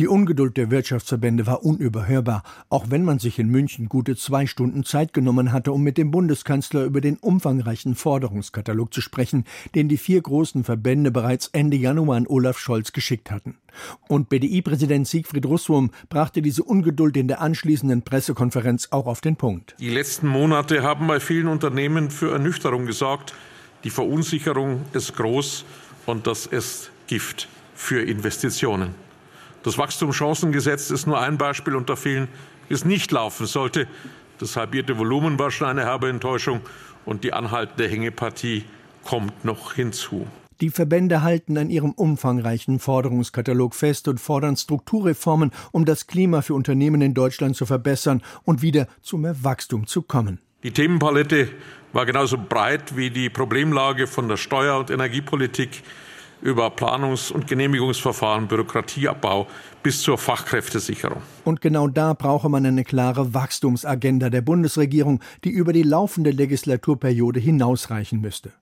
Die Ungeduld der Wirtschaftsverbände war unüberhörbar, auch wenn man sich in München gute zwei Stunden Zeit genommen hatte, um mit dem Bundeskanzler über den umfangreichen Forderungskatalog zu sprechen, den die vier großen Verbände bereits Ende Januar an Olaf Scholz geschickt hatten. Und BDI-Präsident Siegfried Russwurm brachte diese Ungeduld in der anschließenden Pressekonferenz auch auf den Punkt. Die letzten Monate haben bei vielen Unternehmen für Ernüchterung gesorgt. Die Verunsicherung ist groß und das ist Gift für Investitionen. Das Wachstumschancengesetz ist nur ein Beispiel unter vielen, wie es nicht laufen sollte. Das halbierte Volumen war schon eine herbe Enttäuschung und die anhaltende Hängepartie kommt noch hinzu. Die Verbände halten an ihrem umfangreichen Forderungskatalog fest und fordern Strukturreformen, um das Klima für Unternehmen in Deutschland zu verbessern und wieder zu mehr Wachstum zu kommen. Die Themenpalette war genauso breit wie die Problemlage von der Steuer- und Energiepolitik über Planungs- und Genehmigungsverfahren, Bürokratieabbau bis zur Fachkräftesicherung. Und genau da brauche man eine klare Wachstumsagenda der Bundesregierung, die über die laufende Legislaturperiode hinausreichen müsste.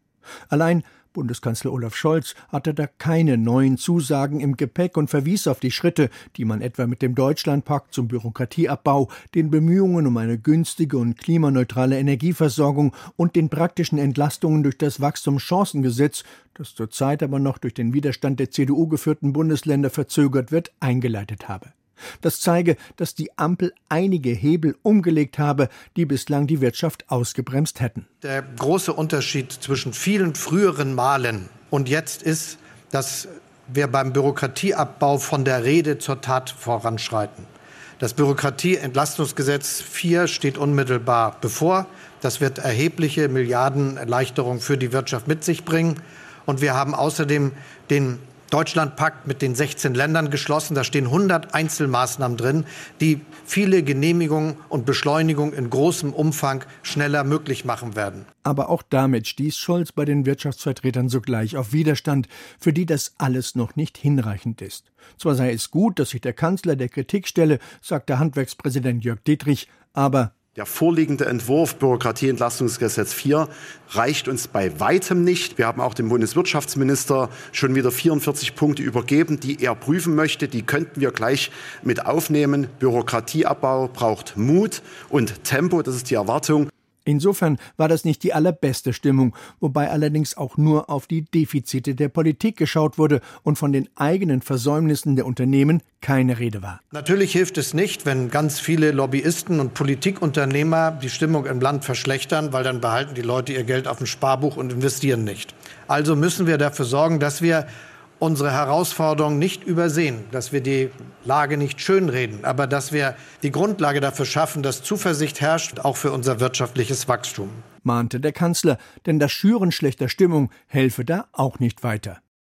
Allein Bundeskanzler Olaf Scholz hatte da keine neuen Zusagen im Gepäck und verwies auf die Schritte, die man etwa mit dem Deutschlandpakt zum Bürokratieabbau, den Bemühungen um eine günstige und klimaneutrale Energieversorgung und den praktischen Entlastungen durch das Wachstumschancengesetz, das zurzeit aber noch durch den Widerstand der CDU geführten Bundesländer verzögert wird, eingeleitet habe. Das zeige, dass die Ampel einige Hebel umgelegt habe, die bislang die Wirtschaft ausgebremst hätten. Der große Unterschied zwischen vielen früheren Malen und jetzt ist, dass wir beim Bürokratieabbau von der Rede zur Tat voranschreiten. Das Bürokratieentlastungsgesetz 4 steht unmittelbar bevor. Das wird erhebliche Milliardenerleichterungen für die Wirtschaft mit sich bringen. Und wir haben außerdem den Deutschlandpakt mit den 16 Ländern geschlossen. Da stehen 100 Einzelmaßnahmen drin, die viele Genehmigungen und Beschleunigungen in großem Umfang schneller möglich machen werden. Aber auch damit stieß Scholz bei den Wirtschaftsvertretern sogleich auf Widerstand, für die das alles noch nicht hinreichend ist. Zwar sei es gut, dass sich der Kanzler der Kritik stelle, sagte Handwerkspräsident Jörg Dietrich, aber der vorliegende Entwurf Bürokratieentlastungsgesetz 4 reicht uns bei weitem nicht. Wir haben auch dem Bundeswirtschaftsminister schon wieder 44 Punkte übergeben, die er prüfen möchte. Die könnten wir gleich mit aufnehmen. Bürokratieabbau braucht Mut und Tempo, das ist die Erwartung. Insofern war das nicht die allerbeste Stimmung, wobei allerdings auch nur auf die Defizite der Politik geschaut wurde und von den eigenen Versäumnissen der Unternehmen keine Rede war. Natürlich hilft es nicht, wenn ganz viele Lobbyisten und Politikunternehmer die Stimmung im Land verschlechtern, weil dann behalten die Leute ihr Geld auf dem Sparbuch und investieren nicht. Also müssen wir dafür sorgen, dass wir unsere Herausforderungen nicht übersehen, dass wir die Lage nicht schönreden, aber dass wir die Grundlage dafür schaffen, dass Zuversicht herrscht, auch für unser wirtschaftliches Wachstum. mahnte der Kanzler, denn das Schüren schlechter Stimmung helfe da auch nicht weiter.